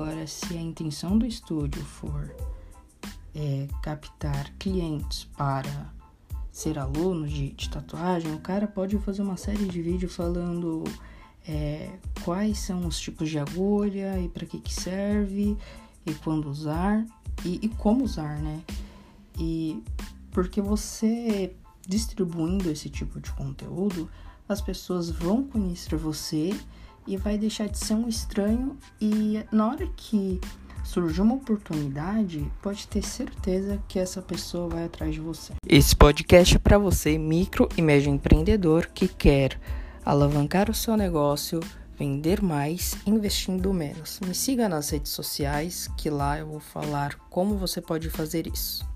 Agora, se a intenção do estúdio for é, captar clientes para ser aluno de, de, tatuagem, o cara pode fazer uma série de vídeos falando é, quais são os tipos de agulha e para que, que serve e quando usar e, e como usar, né? E porque você distribuindo esse tipo de conteúdo, as pessoas vão conhecer você e vai deixar de ser um estranho e na hora que surgir uma oportunidade, pode ter certeza que essa pessoa vai atrás de você. Esse podcast é para você, micro e médio empreendedor que quer alavancar o seu negócio, vender mais, investindo menos. Me siga nas redes sociais, que lá eu vou falar como você pode fazer isso.